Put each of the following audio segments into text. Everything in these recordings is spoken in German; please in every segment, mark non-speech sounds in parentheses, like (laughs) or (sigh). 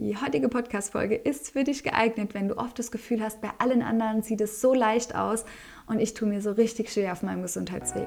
Die heutige Podcast-Folge ist für dich geeignet, wenn du oft das Gefühl hast, bei allen anderen sieht es so leicht aus und ich tue mir so richtig schwer auf meinem Gesundheitsweg.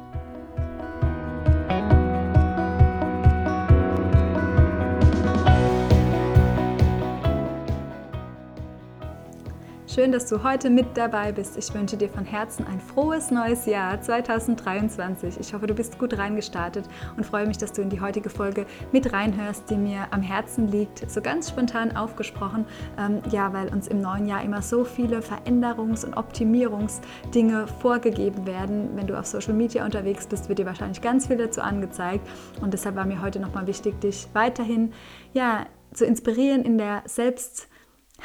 Schön, dass du heute mit dabei bist. Ich wünsche dir von Herzen ein frohes neues Jahr 2023. Ich hoffe, du bist gut reingestartet und freue mich, dass du in die heutige Folge mit reinhörst, die mir am Herzen liegt. So ganz spontan aufgesprochen, ähm, ja, weil uns im neuen Jahr immer so viele Veränderungs- und Optimierungsdinge vorgegeben werden. Wenn du auf Social Media unterwegs bist, wird dir wahrscheinlich ganz viel dazu angezeigt. Und deshalb war mir heute nochmal wichtig, dich weiterhin ja, zu inspirieren in der Selbst-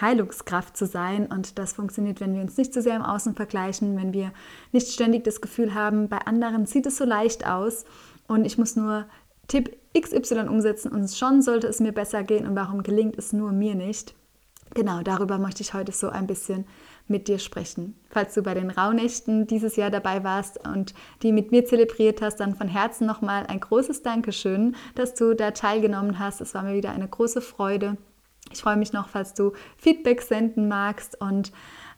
Heilungskraft zu sein. Und das funktioniert, wenn wir uns nicht zu sehr im Außen vergleichen, wenn wir nicht ständig das Gefühl haben, bei anderen sieht es so leicht aus und ich muss nur Tipp XY umsetzen und schon sollte es mir besser gehen und warum gelingt es nur mir nicht. Genau, darüber möchte ich heute so ein bisschen mit dir sprechen. Falls du bei den Rauhnächten dieses Jahr dabei warst und die mit mir zelebriert hast, dann von Herzen nochmal ein großes Dankeschön, dass du da teilgenommen hast. Es war mir wieder eine große Freude. Ich freue mich noch, falls du Feedback senden magst und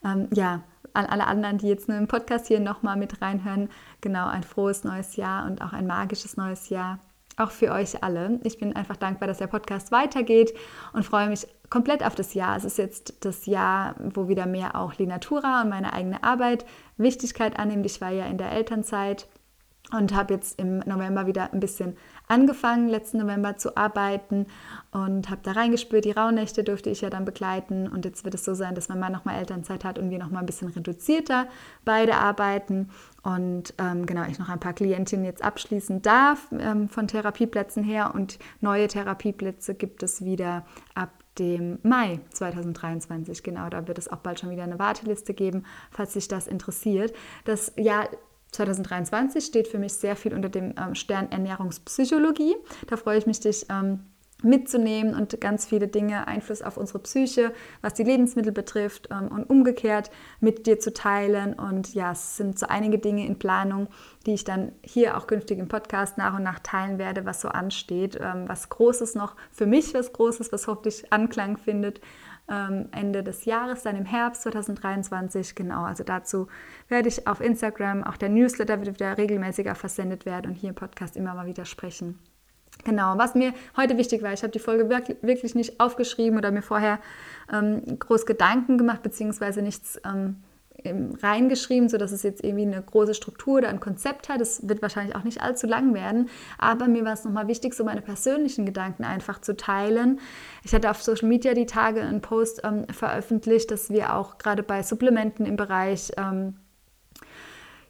ähm, ja, an alle anderen, die jetzt nur im Podcast hier nochmal mit reinhören, genau ein frohes neues Jahr und auch ein magisches neues Jahr. Auch für euch alle. Ich bin einfach dankbar, dass der Podcast weitergeht und freue mich komplett auf das Jahr. Es ist jetzt das Jahr, wo wieder mehr auch Linatura und meine eigene Arbeit Wichtigkeit annimmt. Ich war ja in der Elternzeit und habe jetzt im November wieder ein bisschen angefangen, letzten November zu arbeiten und habe da reingespürt. Die Rauhnächte durfte ich ja dann begleiten und jetzt wird es so sein, dass mein Mann nochmal Elternzeit hat und wir nochmal ein bisschen reduzierter beide arbeiten und ähm, genau, ich noch ein paar Klientinnen jetzt abschließen darf ähm, von Therapieplätzen her und neue Therapieplätze gibt es wieder ab dem Mai 2023. Genau, da wird es auch bald schon wieder eine Warteliste geben, falls sich das interessiert. Das Jahr 2023 steht für mich sehr viel unter dem ähm, Stern Ernährungspsychologie. Da freue ich mich, dich ähm, mitzunehmen und ganz viele Dinge, Einfluss auf unsere Psyche, was die Lebensmittel betrifft ähm, und umgekehrt mit dir zu teilen. Und ja, es sind so einige Dinge in Planung, die ich dann hier auch künftig im Podcast nach und nach teilen werde, was so ansteht, was Großes noch für mich, was Großes, was hoffentlich Anklang findet ähm, Ende des Jahres, dann im Herbst 2023. Genau, also dazu werde ich auf Instagram, auch der Newsletter wird wieder regelmäßiger versendet werden und hier im Podcast immer mal wieder sprechen. Genau, was mir heute wichtig war, ich habe die Folge wirklich nicht aufgeschrieben oder mir vorher ähm, groß Gedanken gemacht, beziehungsweise nichts ähm, reingeschrieben, sodass es jetzt irgendwie eine große Struktur oder ein Konzept hat. Das wird wahrscheinlich auch nicht allzu lang werden. Aber mir war es nochmal wichtig, so meine persönlichen Gedanken einfach zu teilen. Ich hatte auf Social Media die Tage einen Post ähm, veröffentlicht, dass wir auch gerade bei Supplementen im Bereich ähm,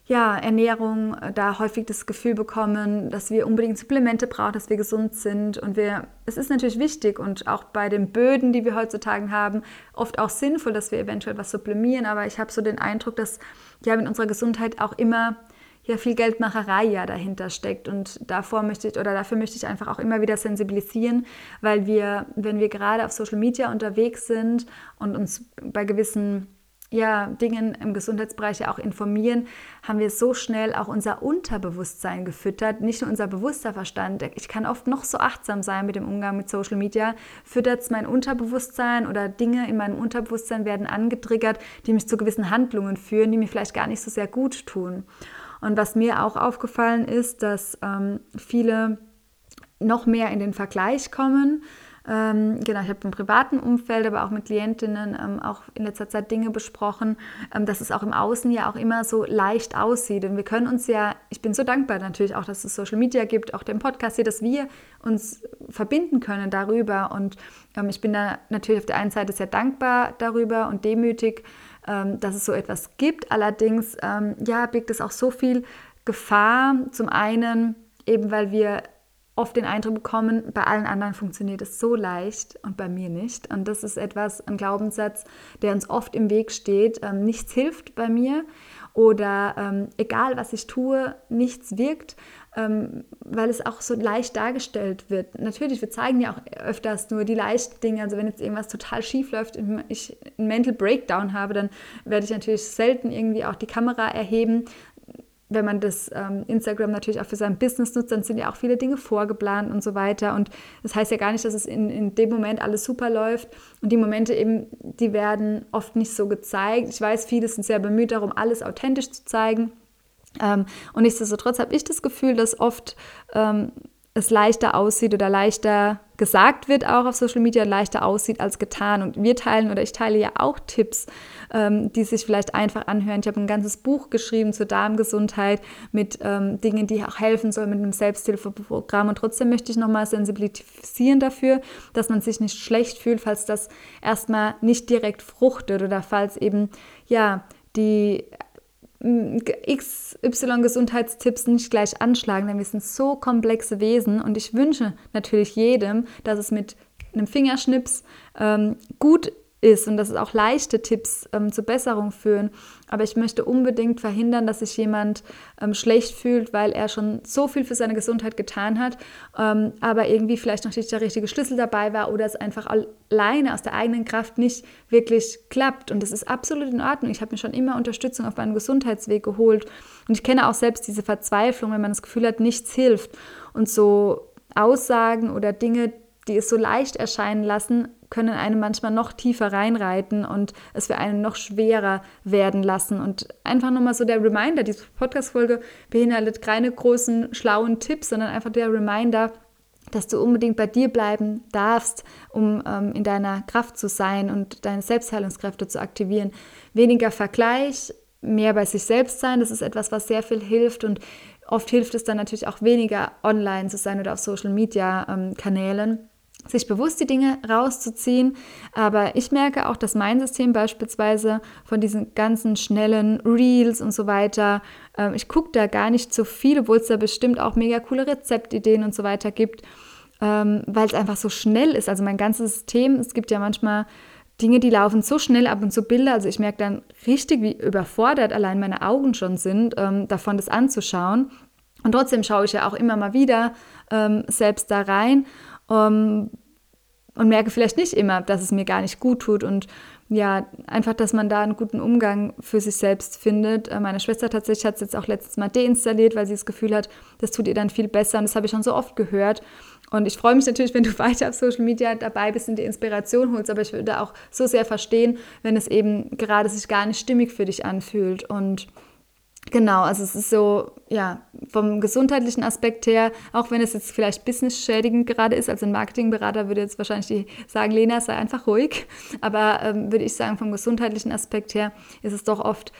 ja, Ernährung äh, da häufig das Gefühl bekommen, dass wir unbedingt Supplemente brauchen, dass wir gesund sind. Und wir, es ist natürlich wichtig und auch bei den Böden, die wir heutzutage haben, oft auch sinnvoll, dass wir eventuell was supplemieren. Aber ich habe so den Eindruck, dass ja mit unserer Gesundheit auch immer ja viel Geldmacherei ja dahinter steckt. Und davor möchte ich oder dafür möchte ich einfach auch immer wieder sensibilisieren, weil wir, wenn wir gerade auf Social Media unterwegs sind und uns bei gewissen ja, Dingen im Gesundheitsbereich ja auch informieren, haben wir so schnell auch unser Unterbewusstsein gefüttert, nicht nur unser bewusster Verstand. Ich kann oft noch so achtsam sein mit dem Umgang mit Social Media, füttert es mein Unterbewusstsein oder Dinge in meinem Unterbewusstsein werden angetriggert, die mich zu gewissen Handlungen führen, die mir vielleicht gar nicht so sehr gut tun. Und was mir auch aufgefallen ist, dass ähm, viele noch mehr in den Vergleich kommen ähm, genau, ich habe im privaten Umfeld, aber auch mit Klientinnen ähm, auch in letzter Zeit Dinge besprochen, ähm, dass es auch im Außen ja auch immer so leicht aussieht. Und wir können uns ja, ich bin so dankbar natürlich auch, dass es Social Media gibt, auch den Podcast hier, dass wir uns verbinden können darüber. Und ähm, ich bin da natürlich auf der einen Seite sehr dankbar darüber und demütig, ähm, dass es so etwas gibt. Allerdings, ähm, ja, birgt es auch so viel Gefahr. Zum einen eben, weil wir oft den Eindruck bekommen, bei allen anderen funktioniert es so leicht und bei mir nicht. Und das ist etwas, ein Glaubenssatz, der uns oft im Weg steht. Ähm, nichts hilft bei mir oder ähm, egal was ich tue, nichts wirkt, ähm, weil es auch so leicht dargestellt wird. Natürlich, wir zeigen ja auch öfters nur die leichten Dinge. Also wenn jetzt irgendwas total schief läuft und ich einen Mental Breakdown habe, dann werde ich natürlich selten irgendwie auch die Kamera erheben, wenn man das ähm, Instagram natürlich auch für sein Business nutzt, dann sind ja auch viele Dinge vorgeplant und so weiter. Und das heißt ja gar nicht, dass es in, in dem Moment alles super läuft. Und die Momente eben, die werden oft nicht so gezeigt. Ich weiß, viele sind sehr bemüht darum, alles authentisch zu zeigen. Ähm, und nichtsdestotrotz habe ich das Gefühl, dass oft ähm, es leichter aussieht oder leichter gesagt wird, auch auf Social Media leichter aussieht als getan. Und wir teilen oder ich teile ja auch Tipps, ähm, die sich vielleicht einfach anhören. Ich habe ein ganzes Buch geschrieben zur Darmgesundheit mit ähm, Dingen, die auch helfen sollen mit einem Selbsthilfeprogramm. Und trotzdem möchte ich nochmal sensibilisieren dafür, dass man sich nicht schlecht fühlt, falls das erstmal nicht direkt fruchtet oder falls eben ja die XY-Gesundheitstipps nicht gleich anschlagen, denn wir sind so komplexe Wesen und ich wünsche natürlich jedem, dass es mit einem Fingerschnips ähm, gut ist und dass es auch leichte Tipps ähm, zur Besserung führen. Aber ich möchte unbedingt verhindern, dass sich jemand ähm, schlecht fühlt, weil er schon so viel für seine Gesundheit getan hat, ähm, aber irgendwie vielleicht noch nicht der richtige Schlüssel dabei war oder es einfach alleine aus der eigenen Kraft nicht wirklich klappt. Und das ist absolut in Ordnung. Ich habe mir schon immer Unterstützung auf meinem Gesundheitsweg geholt. Und ich kenne auch selbst diese Verzweiflung, wenn man das Gefühl hat, nichts hilft. Und so Aussagen oder Dinge, die es so leicht erscheinen lassen, können einen manchmal noch tiefer reinreiten und es für einen noch schwerer werden lassen. Und einfach nochmal so der Reminder, diese Podcast-Folge beinhaltet keine großen, schlauen Tipps, sondern einfach der Reminder, dass du unbedingt bei dir bleiben darfst, um ähm, in deiner Kraft zu sein und deine Selbstheilungskräfte zu aktivieren. Weniger Vergleich, mehr bei sich selbst sein, das ist etwas, was sehr viel hilft und oft hilft es dann natürlich auch weniger online zu sein oder auf Social Media ähm, sich bewusst die Dinge rauszuziehen. Aber ich merke auch, dass mein System beispielsweise von diesen ganzen schnellen Reels und so weiter, äh, ich gucke da gar nicht so viel, obwohl es da bestimmt auch mega coole Rezeptideen und so weiter gibt, ähm, weil es einfach so schnell ist. Also mein ganzes System, es gibt ja manchmal Dinge, die laufen so schnell ab und zu Bilder. Also ich merke dann richtig, wie überfordert allein meine Augen schon sind, ähm, davon das anzuschauen. Und trotzdem schaue ich ja auch immer mal wieder ähm, selbst da rein um, ähm, und merke vielleicht nicht immer, dass es mir gar nicht gut tut und ja, einfach, dass man da einen guten Umgang für sich selbst findet. Äh, meine Schwester tatsächlich hat es jetzt auch letztes Mal deinstalliert, weil sie das Gefühl hat, das tut ihr dann viel besser und das habe ich schon so oft gehört. Und ich freue mich natürlich, wenn du (laughs) weiter auf Social Media dabei bist und die Inspiration holst, aber ich würde auch so sehr verstehen, wenn es eben gerade sich gar nicht stimmig für dich anfühlt und Genau, also es ist so, ja, vom gesundheitlichen Aspekt her, auch wenn es jetzt vielleicht business-schädigend gerade ist, also ein Marketingberater würde jetzt wahrscheinlich sagen, Lena, sei einfach ruhig, aber ähm, würde ich sagen, vom gesundheitlichen Aspekt her ist es doch oft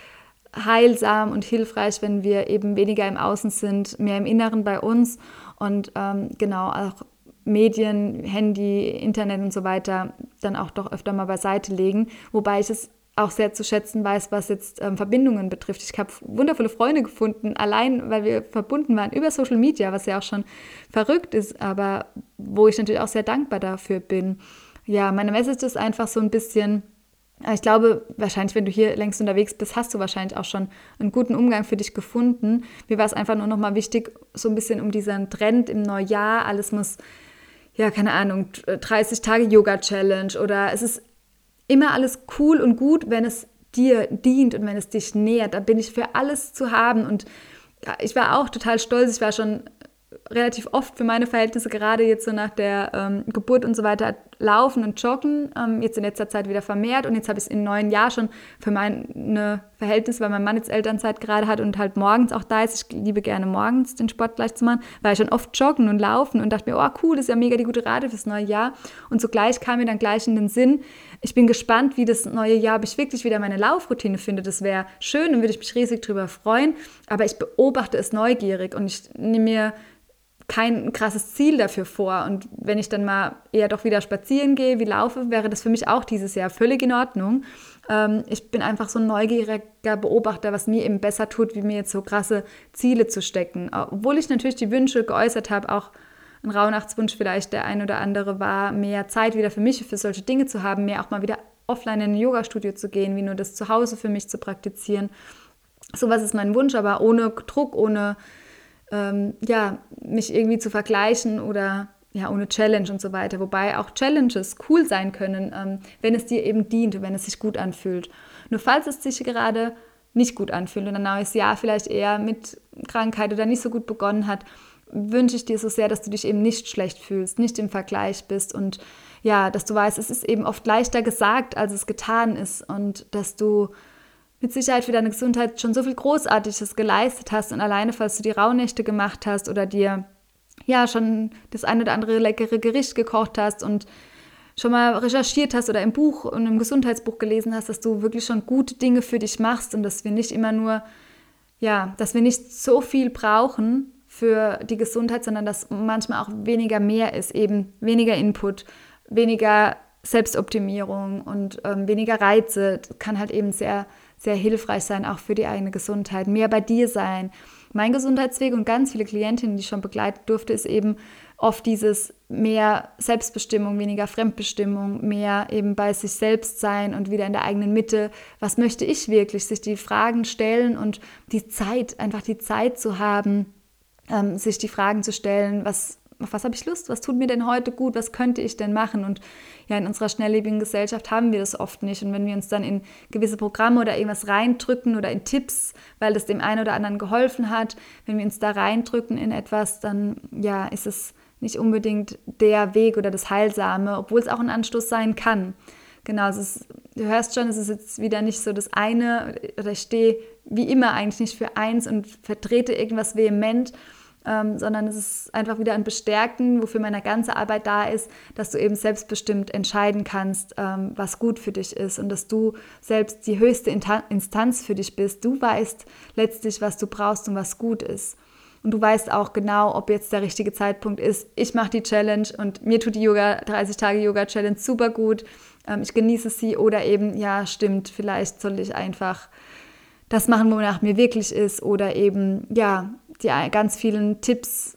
heilsam und hilfreich, wenn wir eben weniger im Außen sind, mehr im Inneren bei uns. Und ähm, genau auch Medien, Handy, Internet und so weiter dann auch doch öfter mal beiseite legen, wobei ich es auch sehr zu schätzen weiß, was jetzt ähm, Verbindungen betrifft. Ich habe wundervolle Freunde gefunden, allein weil wir verbunden waren über Social Media, was ja auch schon verrückt ist, aber wo ich natürlich auch sehr dankbar dafür bin. Ja, meine Message ist einfach so ein bisschen, äh, ich glaube, wahrscheinlich, wenn du hier längst unterwegs bist, hast du wahrscheinlich auch schon einen guten Umgang für dich gefunden. Mir war es einfach nur noch mal wichtig, so ein bisschen um diesen Trend im Neujahr, alles muss ja, keine Ahnung, 30 Tage Yoga Challenge oder es ist immer alles cool und gut, wenn es dir dient und wenn es dich nährt. Da bin ich für alles zu haben. Und ich war auch total stolz. Ich war schon relativ oft für meine Verhältnisse, gerade jetzt so nach der ähm, Geburt und so weiter, laufen und joggen. Ähm, jetzt in letzter Zeit wieder vermehrt und jetzt habe ich es im neuen Jahr schon für meine Verhältnisse, weil mein Mann jetzt Elternzeit gerade hat und halt morgens auch da ist. Ich liebe gerne morgens den Sport gleich zu machen, war ich schon oft joggen und laufen und dachte mir, oh cool, das ist ja mega die gute Rate fürs neue Jahr. Und zugleich kam mir dann gleich in den Sinn, ich bin gespannt, wie das neue Jahr, ob ich wirklich wieder meine Laufroutine finde. Das wäre schön und würde ich mich riesig drüber freuen. Aber ich beobachte es neugierig und ich nehme mir kein krasses Ziel dafür vor. Und wenn ich dann mal eher doch wieder spazieren gehe, wie laufe, wäre das für mich auch dieses Jahr völlig in Ordnung. Ähm, ich bin einfach so ein neugieriger Beobachter, was mir eben besser tut, wie mir jetzt so krasse Ziele zu stecken. Obwohl ich natürlich die Wünsche geäußert habe, auch ein Rauhnachtswunsch vielleicht der ein oder andere war, mehr Zeit wieder für mich, für solche Dinge zu haben, mehr auch mal wieder offline in ein Yoga-Studio zu gehen, wie nur das zu Hause für mich zu praktizieren. Sowas ist mein Wunsch, aber ohne Druck, ohne ähm, ja, mich irgendwie zu vergleichen oder ja, ohne Challenge und so weiter. Wobei auch Challenges cool sein können, ähm, wenn es dir eben dient, wenn es sich gut anfühlt. Nur falls es sich gerade nicht gut anfühlt und ein neues Jahr vielleicht eher mit Krankheit oder nicht so gut begonnen hat, wünsche ich dir so sehr, dass du dich eben nicht schlecht fühlst, nicht im Vergleich bist und ja, dass du weißt, es ist eben oft leichter gesagt, als es getan ist. Und dass du mit Sicherheit für deine Gesundheit schon so viel Großartiges geleistet hast und alleine, falls du die Rauhnächte gemacht hast oder dir ja schon das ein oder andere leckere Gericht gekocht hast und schon mal recherchiert hast oder im Buch und im Gesundheitsbuch gelesen hast, dass du wirklich schon gute Dinge für dich machst und dass wir nicht immer nur, ja, dass wir nicht so viel brauchen für die Gesundheit, sondern dass manchmal auch weniger mehr ist, eben weniger Input, weniger Selbstoptimierung und ähm, weniger Reize. Das kann halt eben sehr, sehr hilfreich sein, auch für die eigene Gesundheit. Mehr bei dir sein, mein Gesundheitsweg und ganz viele Klientinnen, die ich schon begleiten durfte, ist eben oft dieses mehr Selbstbestimmung, weniger Fremdbestimmung, mehr eben bei sich selbst sein und wieder in der eigenen Mitte. Was möchte ich wirklich? Sich die Fragen stellen und die Zeit, einfach die Zeit zu haben, ähm, sich die Fragen zu stellen, was auf was habe ich Lust, was tut mir denn heute gut, was könnte ich denn machen? Und ja, in unserer schnelllebigen Gesellschaft haben wir das oft nicht. Und wenn wir uns dann in gewisse Programme oder irgendwas reindrücken oder in Tipps, weil das dem einen oder anderen geholfen hat, wenn wir uns da reindrücken in etwas, dann ja, ist es nicht unbedingt der Weg oder das Heilsame, obwohl es auch ein Anstoß sein kann. Genau, ist, du hörst schon, es ist jetzt wieder nicht so das eine, oder ich stehe wie immer eigentlich nicht für eins und vertrete irgendwas vehement, ähm, sondern es ist einfach wieder ein Bestärken, wofür meine ganze Arbeit da ist, dass du eben selbstbestimmt entscheiden kannst, ähm, was gut für dich ist und dass du selbst die höchste Instanz für dich bist. Du weißt letztlich, was du brauchst und was gut ist. Und du weißt auch genau, ob jetzt der richtige Zeitpunkt ist. Ich mache die Challenge und mir tut die Yoga 30 Tage Yoga Challenge super gut. Ähm, ich genieße sie oder eben, ja, stimmt, vielleicht soll ich einfach das machen, wonach mir wirklich ist oder eben, ja, die ganz vielen Tipps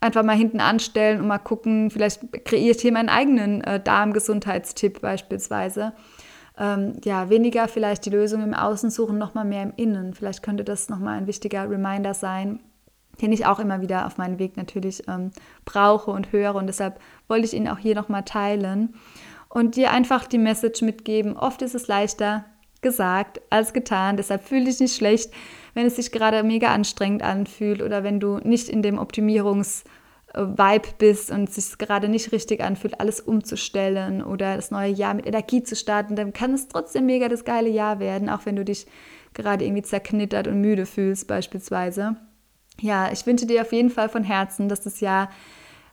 einfach mal hinten anstellen und mal gucken, vielleicht kreiere ich hier meinen eigenen äh, Darmgesundheitstipp beispielsweise. Ähm, ja, weniger vielleicht die Lösung im Außen suchen, nochmal mehr im Innen. Vielleicht könnte das nochmal ein wichtiger Reminder sein, den ich auch immer wieder auf meinem Weg natürlich ähm, brauche und höre. Und deshalb wollte ich ihn auch hier nochmal teilen und dir einfach die Message mitgeben. Oft ist es leichter gesagt als getan. Deshalb fühle dich nicht schlecht, wenn es sich gerade mega anstrengend anfühlt oder wenn du nicht in dem Optimierungs-Vibe bist und es sich gerade nicht richtig anfühlt, alles umzustellen oder das neue Jahr mit Energie zu starten, dann kann es trotzdem mega das geile Jahr werden, auch wenn du dich gerade irgendwie zerknittert und müde fühlst beispielsweise. Ja, ich wünsche dir auf jeden Fall von Herzen, dass das Jahr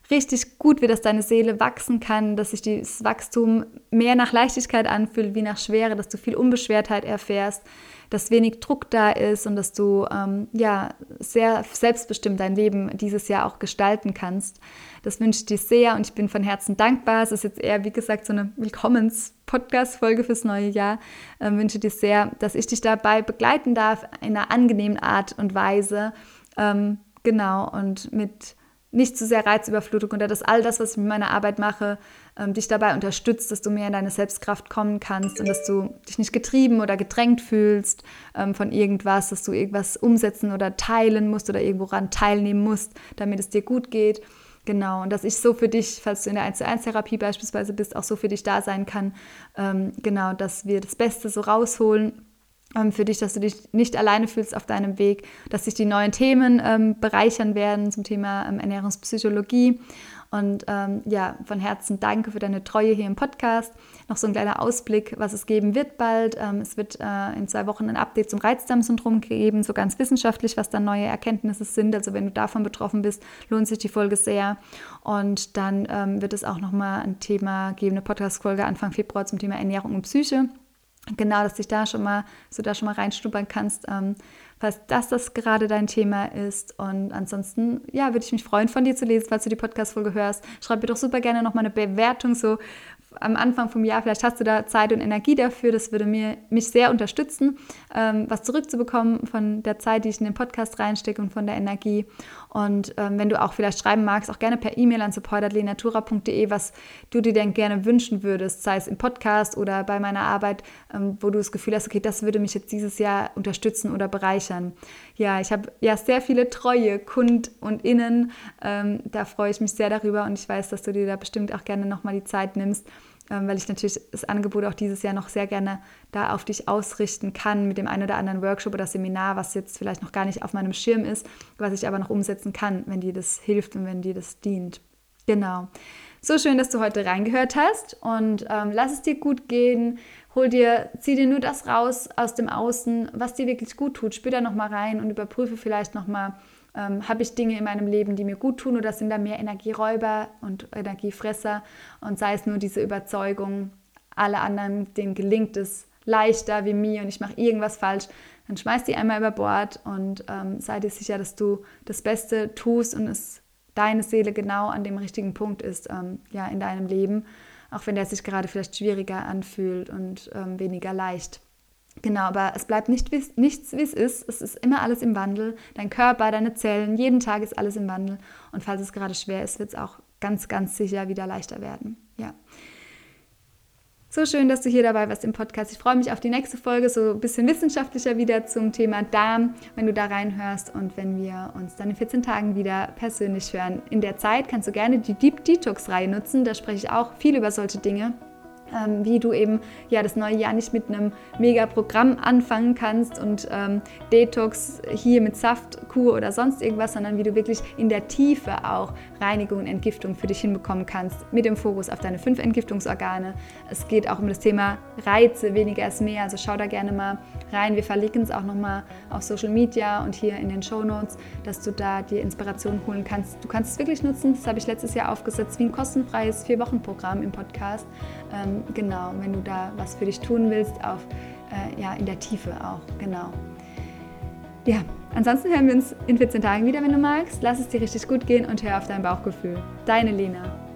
richtig gut wird, dass deine Seele wachsen kann, dass sich dieses Wachstum mehr nach Leichtigkeit anfühlt wie nach Schwere, dass du viel Unbeschwertheit erfährst, dass wenig Druck da ist und dass du ähm, ja sehr selbstbestimmt dein Leben dieses Jahr auch gestalten kannst. Das wünsche ich dir sehr und ich bin von Herzen dankbar. Es ist jetzt eher, wie gesagt, so eine Willkommens-Podcast-Folge fürs neue Jahr. Ähm, wünsche dir sehr, dass ich dich dabei begleiten darf in einer angenehmen Art und Weise. Ähm, genau, und mit nicht zu sehr Reizüberflutung oder dass all das, was ich mit meiner Arbeit mache, ähm, dich dabei unterstützt, dass du mehr in deine Selbstkraft kommen kannst und dass du dich nicht getrieben oder gedrängt fühlst ähm, von irgendwas, dass du irgendwas umsetzen oder teilen musst oder irgendwo ran teilnehmen musst, damit es dir gut geht. Genau, und dass ich so für dich, falls du in der 1 zu 1 Therapie beispielsweise bist, auch so für dich da sein kann. Ähm, genau, dass wir das Beste so rausholen für dich, dass du dich nicht alleine fühlst auf deinem Weg, dass sich die neuen Themen ähm, bereichern werden zum Thema ähm, Ernährungspsychologie. Und ähm, ja, von Herzen danke für deine Treue hier im Podcast. Noch so ein kleiner Ausblick, was es geben wird bald. Ähm, es wird äh, in zwei Wochen ein Update zum Reizdarmsyndrom geben, so ganz wissenschaftlich, was da neue Erkenntnisse sind. Also wenn du davon betroffen bist, lohnt sich die Folge sehr. Und dann ähm, wird es auch nochmal ein Thema geben, eine Podcast-Folge Anfang Februar zum Thema Ernährung und Psyche genau, dass dich da schon mal, so da schon mal reinstuppern kannst, ähm, falls das das gerade dein Thema ist. Und ansonsten, ja, würde ich mich freuen, von dir zu lesen, falls du die Podcast-Folge hörst. Schreib mir doch super gerne nochmal eine Bewertung, so am Anfang vom Jahr, vielleicht hast du da Zeit und Energie dafür. Das würde mir, mich sehr unterstützen, ähm, was zurückzubekommen von der Zeit, die ich in den Podcast reinstecke und von der Energie. Und ähm, wenn du auch vielleicht schreiben magst, auch gerne per E-Mail an support.lenatura.de, was du dir denn gerne wünschen würdest, sei es im Podcast oder bei meiner Arbeit, ähm, wo du das Gefühl hast, okay, das würde mich jetzt dieses Jahr unterstützen oder bereichern. Ja, ich habe ja sehr viele treue Kund und Innen. Ähm, da freue ich mich sehr darüber und ich weiß, dass du dir da bestimmt auch gerne nochmal die Zeit nimmst, weil ich natürlich das Angebot auch dieses Jahr noch sehr gerne da auf dich ausrichten kann mit dem einen oder anderen Workshop oder Seminar, was jetzt vielleicht noch gar nicht auf meinem Schirm ist, was ich aber noch umsetzen kann, wenn dir das hilft und wenn dir das dient. Genau. So schön, dass du heute reingehört hast und ähm, lass es dir gut gehen. Hol dir, zieh dir nur das raus aus dem Außen, was dir wirklich gut tut. Spür da nochmal rein und überprüfe vielleicht nochmal, ähm, habe ich Dinge in meinem Leben, die mir gut tun oder sind da mehr Energieräuber und Energiefresser? Und sei es nur diese Überzeugung, alle anderen, denen gelingt es leichter wie mir und ich mache irgendwas falsch, dann schmeiß die einmal über Bord und ähm, sei dir sicher, dass du das Beste tust und es deine Seele genau an dem richtigen Punkt ist ähm, ja, in deinem Leben, auch wenn der sich gerade vielleicht schwieriger anfühlt und ähm, weniger leicht. Genau, aber es bleibt nicht, wie, nichts, wie es ist. Es ist immer alles im Wandel. Dein Körper, deine Zellen, jeden Tag ist alles im Wandel. Und falls es gerade schwer ist, wird es auch ganz, ganz sicher wieder leichter werden. Ja. So schön, dass du hier dabei warst im Podcast. Ich freue mich auf die nächste Folge, so ein bisschen wissenschaftlicher wieder zum Thema Darm, wenn du da reinhörst und wenn wir uns dann in 14 Tagen wieder persönlich hören. In der Zeit kannst du gerne die Deep Detox-Reihe nutzen. Da spreche ich auch viel über solche Dinge ähm, wie du eben ja das neue Jahr nicht mit einem Mega-Programm anfangen kannst und ähm, Detox hier mit Saft, Kur oder sonst irgendwas, sondern wie du wirklich in der Tiefe auch Reinigung und Entgiftung für dich hinbekommen kannst, mit dem Fokus auf deine fünf Entgiftungsorgane. Es geht auch um das Thema Reize, weniger ist mehr, also schau da gerne mal rein. Wir verlinken es auch nochmal auf Social Media und hier in den Show Notes, dass du da dir Inspiration holen kannst. Du kannst es wirklich nutzen, das habe ich letztes Jahr aufgesetzt, wie ein kostenfreies Vier-Wochen-Programm im Podcast. Ähm, genau, wenn du da was für dich tun willst, auf, äh, ja, in der Tiefe auch, genau. Ja, ansonsten hören wir uns in 14 Tagen wieder, wenn du magst. Lass es dir richtig gut gehen und hör auf dein Bauchgefühl. Deine Lena.